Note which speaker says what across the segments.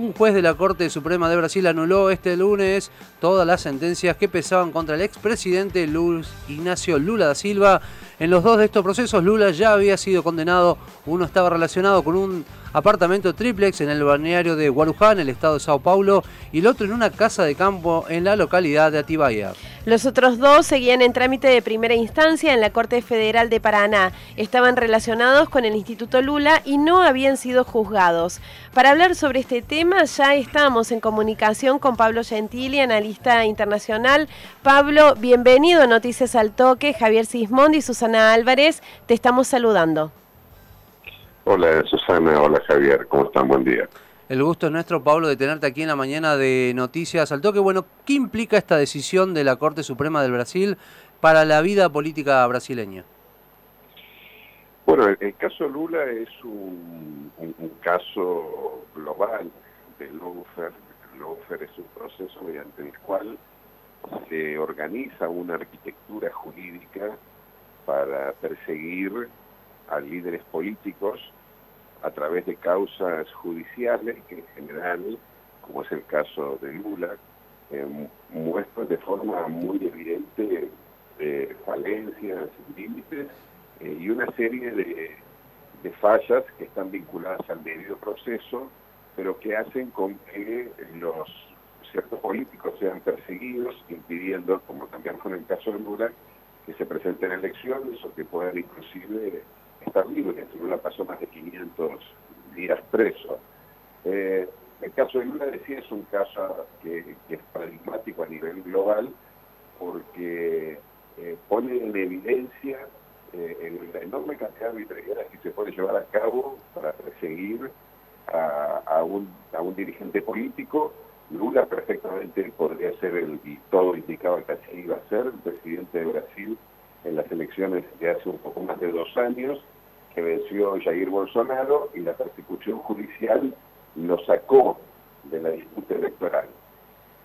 Speaker 1: un juez de la Corte Suprema de Brasil anuló este lunes todas las sentencias que pesaban contra el expresidente Luis Ignacio Lula da Silva. En los dos de estos procesos, Lula ya había sido condenado. Uno estaba relacionado con un apartamento triplex en el balneario de Guarujá, en el estado de Sao Paulo, y el otro en una casa de campo en la localidad de Atibaia.
Speaker 2: Los otros dos seguían en trámite de primera instancia en la Corte Federal de Paraná. Estaban relacionados con el Instituto Lula y no habían sido juzgados. Para hablar sobre este tema ya estamos en comunicación con Pablo Gentili, analista internacional. Pablo, bienvenido a Noticias al Toque. Javier Sismondi y Susana Álvarez, te estamos saludando.
Speaker 3: Hola Susana, hola Javier, ¿cómo están? Buen día.
Speaker 1: El gusto es nuestro, Pablo, de tenerte aquí en la mañana de Noticias al Toque. Bueno, ¿qué implica esta decisión de la Corte Suprema del Brasil para la vida política brasileña?
Speaker 3: Bueno, el, caso Lula es un, caso global de lawfare. Lawfare es un proceso mediante el cual se organiza una arquitectura jurídica para perseguir a líderes políticos a través de causas judiciales que en general, como es el caso de Lula, eh, muestran de forma muy evidente eh, falencias, límites eh, y una serie de, fallas que están vinculadas al debido proceso, pero que hacen con que los ciertos políticos sean perseguidos, impidiendo, como también en el caso de Lula, que se presenten elecciones o que puedan inclusive estar Lula pasó más de 500 días preso. Eh, el caso de Lula decía es un caso que, es paradigmático a nivel global porque eh, pone en evidencia eh, la enorme cantidad de arbitrariedades que se puede llevar a cabo para perseguir a, un, a un dirigente político. Lula perfectamente podría ser, el, y todo indicaba que así iba a ser, el presidente de Brasil en las elecciones de hace un poco más de dos años, que venció Jair Bolsonaro y la persecución judicial lo sacó de la disputa electoral.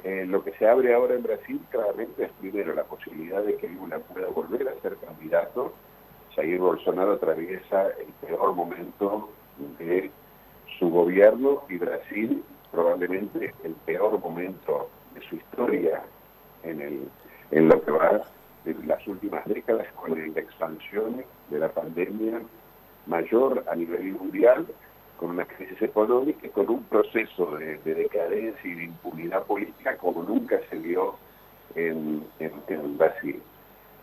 Speaker 3: Eh, lo que se abre ahora en Brasil claramente es primero la posibilidad de que Lula pueda volver a ser candidato. Jair Bolsonaro atraviesa el peor momento de su gobierno y Brasil probablemente el peor momento de su historia en, el, en lo que va de las últimas décadas con la expansión de la pandemia mayor a nivel mundial, con una crisis económica y con un proceso de, decadencia y de impunidad política como nunca se vio en, Brasil.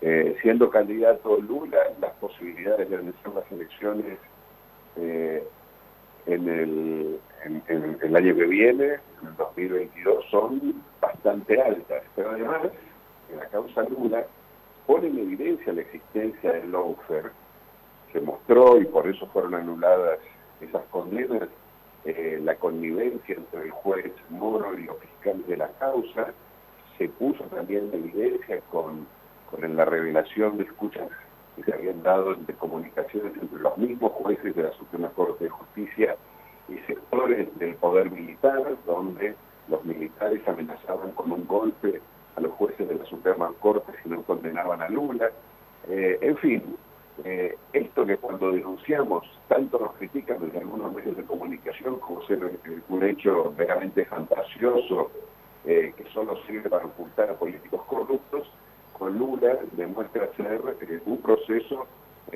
Speaker 3: Eh, siendo candidato Lula, las posibilidades de vencer las elecciones eh, en, el, en, el año que viene, en el 2022, son bastante altas. Pero además, en la causa Lula, pone en evidencia la existencia del lawfare, se mostró y por eso fueron anuladas esas condenas, eh, la connivencia entre el juez Moro y los fiscales de la causa, se puso también en evidencia con, con la revelación de escuchas que se habían dado de comunicaciones entre los mismos jueces de la Suprema Corte de Justicia y sectores del poder militar, donde los militares amenazaban con un golpe a los jueces de la Suprema Corte si no condenaban a Lula. Eh, en fin, eh, esto que cuando denunciamos tanto nos critican desde algunos medios de comunicación como ser eh, un hecho veramente fantasioso eh, que solo sirve para ocultar a políticos corruptos, con Lula demuestra ser un proceso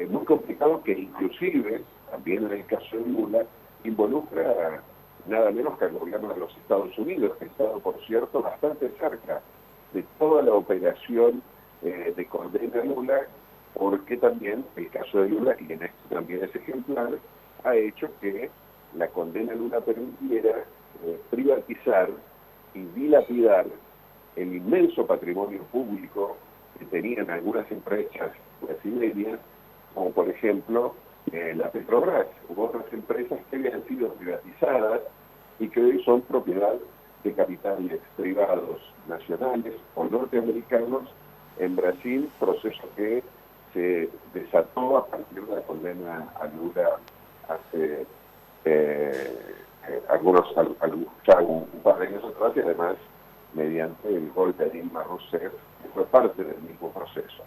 Speaker 3: muy complicado que inclusive, también en el caso de Lula, involucra nada menos que al gobierno de los Estados Unidos, que ha estado, por cierto, bastante cerca de toda la operación de condena Lula porque también el caso de Lula, y en esto también es ejemplar, ha hecho que la condena de Lula permitiera eh, privatizar y dilapidar el inmenso patrimonio público que tenían algunas empresas brasileñas, como por ejemplo eh, la Petrobras, u otras empresas que habían sido privatizadas y que hoy son propiedad de capitales privados nacionales o norteamericanos en Brasil, proceso que se desató a partir de la condena a Lula hace eh, eh, algunos, un, par de años atrás y además mediante el golpe de Dilma Rousseff, que fue parte del mismo proceso.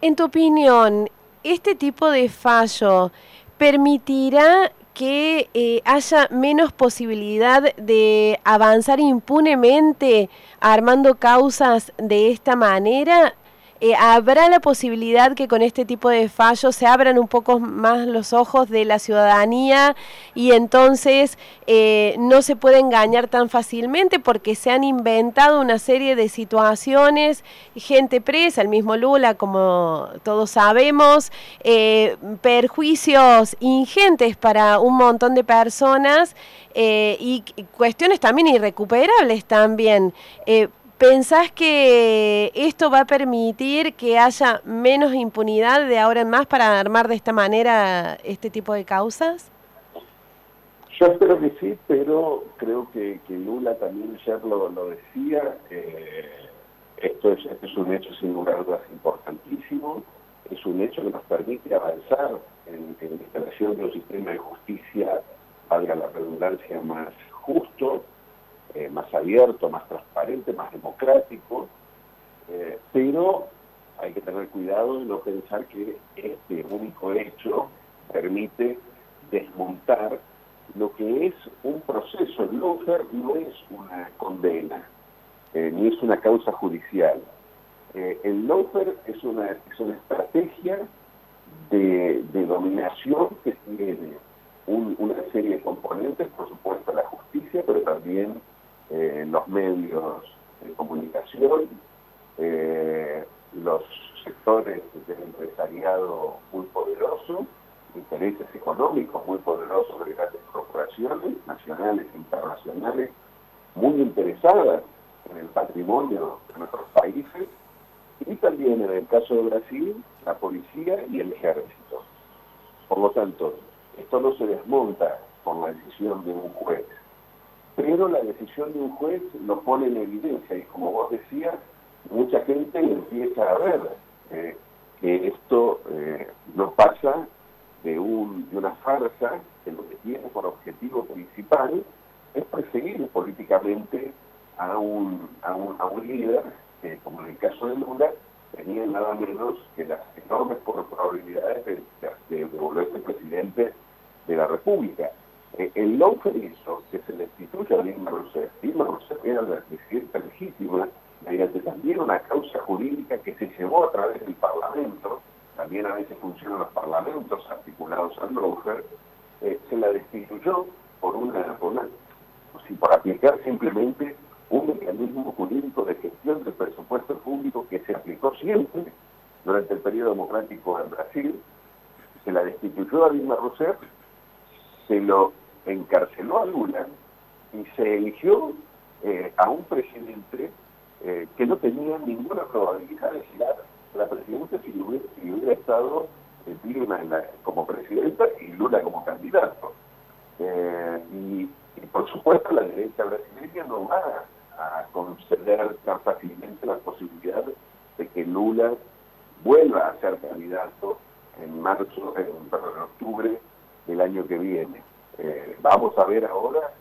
Speaker 2: En tu opinión, ¿este tipo de fallo permitirá que eh, haya menos posibilidad de avanzar impunemente armando causas de esta manera? Eh, ¿Habrá la posibilidad que con este tipo de fallos se abran un poco más los ojos de la ciudadanía y entonces eh, no se puede engañar tan fácilmente porque se han inventado una serie de situaciones, gente presa, el mismo Lula, como todos sabemos, eh, perjuicios ingentes para un montón de personas y cuestiones también irrecuperables también. ¿Pensás que esto va a permitir que haya menos impunidad de ahora en más para armar de esta manera este tipo de causas?
Speaker 3: Yo espero que sí, pero creo que, Lula también ya lo, decía. Esto, es, es un hecho sin lugar a dudas importantísimo. Es un hecho que nos permite avanzar en, en la instalación de un sistema de justicia, valga la redundancia, más justo, eh, más abierto, más transparente, más democrático, eh, pero hay que tener cuidado de no pensar que este único hecho permite desmontar lo que es un proceso. El lawfare no es una condena, eh, ni es una causa judicial. el lawfare es una, es una estrategia de, dominación que tiene una serie de componentes, por supuesto la justicia, pero también eh, los medios de comunicación, eh, los sectores del empresariado muy poderosos, intereses económicos muy poderosos de grandes corporaciones nacionales e internacionales, muy interesadas en el patrimonio de nuestros países, y también en el caso de Brasil, la policía y el ejército. Por lo tanto, esto no se desmonta con la decisión de un juez, pero la decisión de un juez lo pone en evidencia y como vos decías, mucha gente empieza a ver eh, que esto eh, no pasa de, un, de una farsa que lo que tiene por objetivo principal es perseguir políticamente a un, a un, a líder que, como en el caso de Lula, tenía nada menos que las enormes probabilidades de, de, de volverse presidente de la República. Eh, el lawfare hizo que se destituya a Dilma Rousseff. Dilma Rousseff era la presidenta legítima mediante también una causa jurídica que se llevó a través del Parlamento, también a veces funcionan los parlamentos articulados al lawfare, eh, se la destituyó por una, por una por aplicar simplemente un mecanismo jurídico de gestión del presupuesto público que se aplicó siempre durante el periodo democrático en Brasil, se la destituyó a Dilma Rousseff, se lo encarceló a Lula y se eligió eh, a un presidente eh, que no tenía ninguna probabilidad de llegar la presidencia si hubiera, estado eh, Dilma como presidenta y Lula como candidato. Y, por supuesto la derecha brasileña no va a conceder tan fácilmente la posibilidad de que Lula vuelva a ser candidato en marzo, en, en octubre del año que viene. Eh, vamos a ver ahora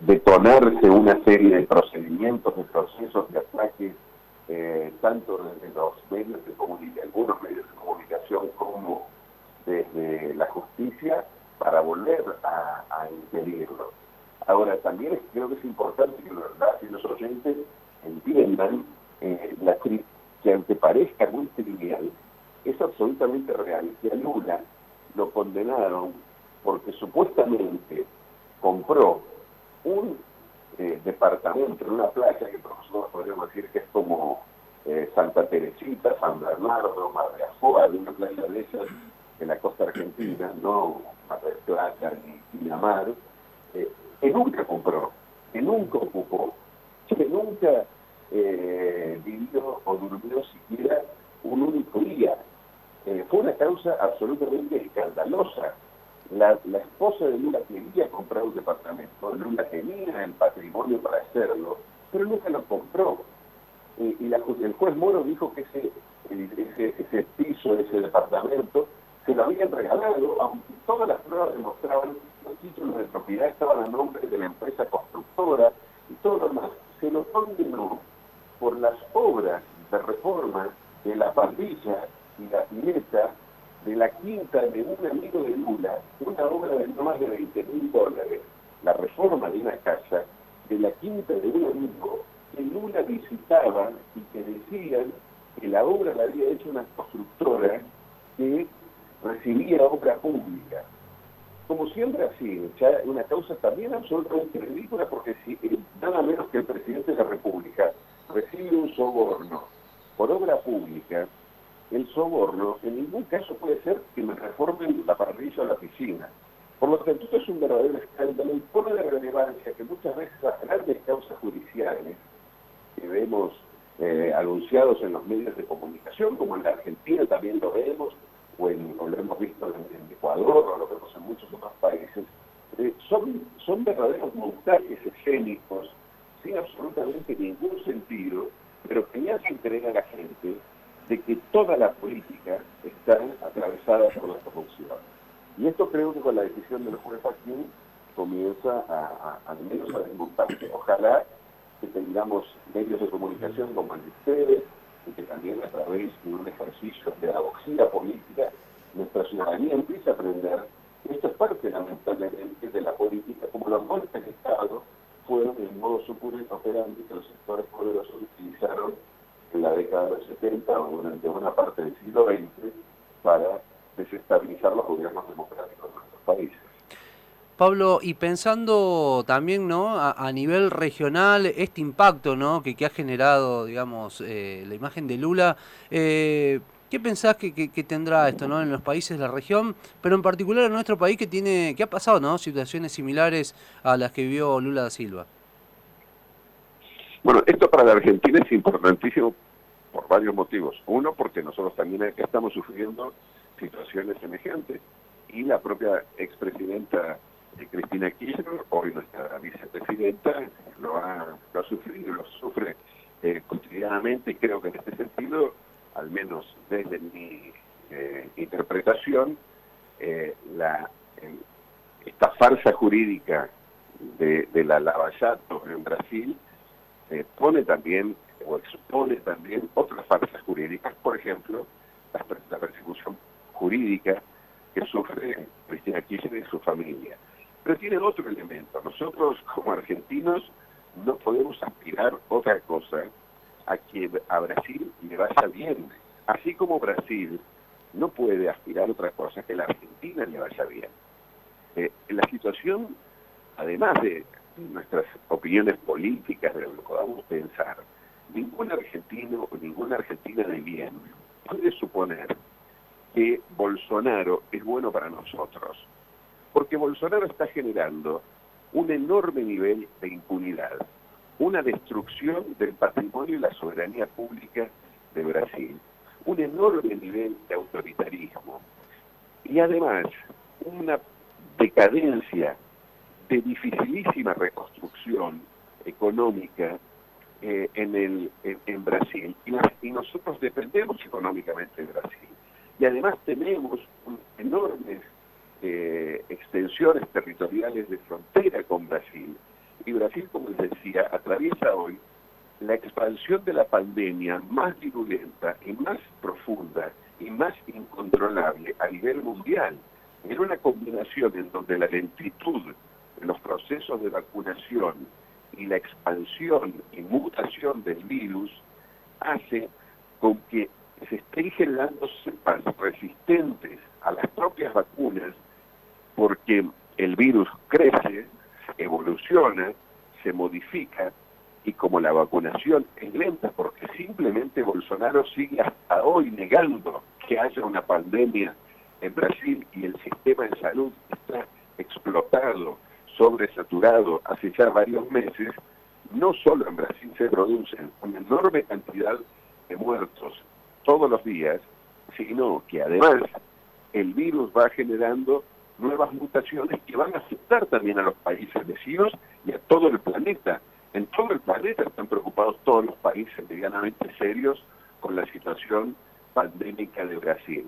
Speaker 3: detonarse una serie de procedimientos, de procesos de ataque, eh, tanto desde los medios de comunicación, algunos medios de comunicación como desde la justicia, para volver a, impedirlo. Ahora, también creo que es importante que los, oyentes entiendan eh, la, que aunque parezca muy trivial, es absolutamente real. Que a Lula lo condenaron porque supuestamente compró un eh, departamento en una playa que nosotros podríamos decir que es como eh, Santa Teresita, San Bernardo, Mar de Ajoa, de una playa de esas en la costa argentina, no Mar del Plata ni Pinamar, eh, que nunca compró, que nunca ocupó, que nunca vivió o durmió siquiera un único día. Fue una causa absolutamente escandalosa la, esposa de Lula quería comprar un departamento, Lula tenía el patrimonio para hacerlo, pero nunca lo compró. Y, el juez Moro dijo que ese, ese, piso, ese departamento, se lo habían regalado, aunque todas las pruebas demostraban los títulos de propiedad estaban a nombre de la empresa constructora y todo lo demás. Se lo condenó por las obras de reforma de la pandilla la pileta de la quinta de un amigo de Lula, una obra de no más de 20 mil dólares, la reforma de una casa, de la quinta de un amigo que Lula visitaba y que decían que la obra la había hecho una constructora que recibía obra pública. Como siempre así, ya una causa también absolutamente ridícula porque si nada menos que el presidente de la República recibe un soborno por obra pública, el soborno en ningún caso puede ser que me reformen la parrilla o la piscina. Por lo tanto, esto es un verdadero escándalo y pone de relevancia que muchas veces las grandes causas judiciales que vemos eh, anunciados en los medios de comunicación, como en la Argentina también lo vemos, o, lo hemos visto en, Ecuador, o lo vemos en muchos otros países, eh, son, son verdaderos montajes escénicos sin absolutamente ningún sentido, pero que ya se entrega a la gente de que toda la política está atravesada por la corrupción. Y esto creo que con la decisión del juez Joaquín comienza a, al menos a desmontarse. Ojalá que tengamos medios de comunicación como el de ustedes, y que también a través de un ejercicio de pedagogía política, nuestra ciudadanía empiece a aprender que esto es parte lamentablemente de la política, como los golpes de Estado fueron el modo superior operante que los sectores poderosos utilizaron en la década de los 70 o durante una parte del siglo XX para desestabilizar los gobiernos democráticos de nuestros países.
Speaker 1: Pablo, y pensando también ¿no? a, nivel regional, este impacto ¿no? que, que ha generado digamos, eh, la imagen de Lula, eh, ¿qué pensás que, que, tendrá esto ¿no? en los países de la región, pero en particular en nuestro país que, tiene, que ha pasado ¿no? situaciones similares a las que vivió Lula da Silva?
Speaker 3: Bueno, esto para la Argentina es importantísimo por varios motivos. Uno, porque nosotros también estamos sufriendo situaciones semejantes y la propia expresidenta eh, Cristina Kirchner, hoy nuestra vicepresidenta, lo ha, lo sufrido, lo sufre eh, cotidianamente y creo que en este sentido, al menos desde mi eh, interpretación, la, esta farsa jurídica de, de la Lavallato en Brasil pone también o expone también otras farsas jurídicas, por ejemplo, la, persecución jurídica que sufre Cristina Kirchner y su familia. Pero tiene otro elemento. Nosotros como argentinos no podemos aspirar otra cosa a que a Brasil le vaya bien. Así como Brasil no puede aspirar otra cosa que la Argentina le vaya bien. Eh, la situación, además de nuestras opiniones políticas, de lo que podamos pensar, ningún argentino o ninguna argentina de bien puede suponer que Bolsonaro es bueno para nosotros, porque Bolsonaro está generando un enorme nivel de impunidad, una destrucción del patrimonio y la soberanía pública de Brasil, un enorme nivel de autoritarismo y además una decadencia de dificilísima reconstrucción económica eh, en, el, en, Brasil. Y, nosotros dependemos económicamente de Brasil. Y además tenemos enormes eh, extensiones territoriales de frontera con Brasil. Y Brasil, como les decía, atraviesa hoy la expansión de la pandemia más virulenta y más profunda y más incontrolable a nivel mundial. Era una combinación en donde la lentitud los procesos de vacunación y la expansión y mutación del virus hace con que se estén generando cepas resistentes a las propias vacunas porque el virus crece, evoluciona, se modifica y como la vacunación es lenta porque simplemente Bolsonaro sigue hasta hoy negando que haya una pandemia en Brasil y el sistema de salud está explotado sobresaturado hace ya varios meses, no solo en Brasil se producen una enorme cantidad de muertos todos los días, sino que además el virus va generando nuevas mutaciones que van a afectar también a los países vecinos y a todo el planeta. En todo el planeta están preocupados todos los países medianamente serios con la situación pandémica de Brasil.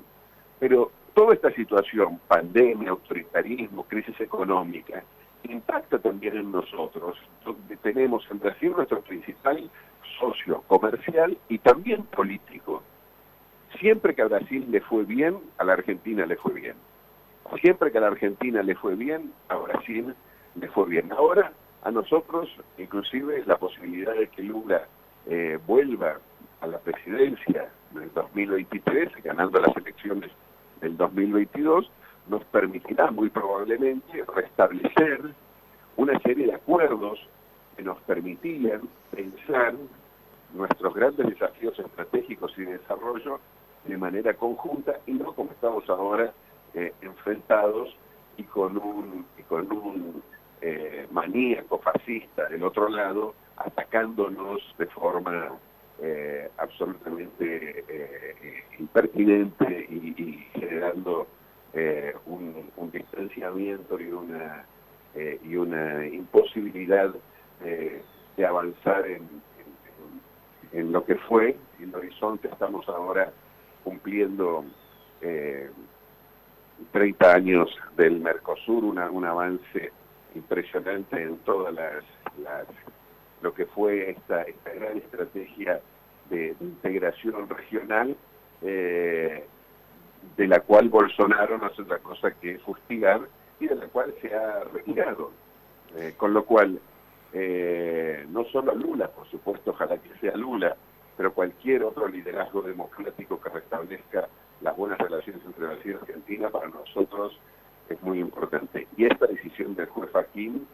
Speaker 3: Pero toda esta situación, pandemia, autoritarismo, crisis económica, impacta también en nosotros, donde tenemos en Brasil nuestro principal socio comercial y también político. Siempre que a Brasil le fue bien, a la Argentina le fue bien. Siempre que a la Argentina le fue bien, a Brasil le fue bien. Ahora, a nosotros, inclusive, la posibilidad de que Lula eh, vuelva a la presidencia en el 2023, ganando las elecciones del 2022, nos permitirá muy probablemente restablecer una serie de acuerdos que nos permitían pensar nuestros grandes desafíos estratégicos y de desarrollo de manera conjunta y no como estamos ahora eh, enfrentados y con un, con un eh, maníaco fascista del otro lado atacándonos de forma eh, absolutamente impertinente y, generando un, distanciamiento y una y una imposibilidad de avanzar en, en lo que fue, en el horizonte. Estamos ahora cumpliendo eh, 30 años del Mercosur, un avance impresionante en todas las, lo que fue esta, esta gran estrategia de, integración regional, eh, de la cual Bolsonaro no hace otra cosa que fustigar y de la cual se ha retirado. Eh, con lo cual, eh, no solo Lula, por supuesto, ojalá que sea Lula, pero cualquier otro liderazgo democrático que restablezca las buenas relaciones entre Brasil y Argentina para nosotros es muy importante. Y esta decisión del juez Joaquín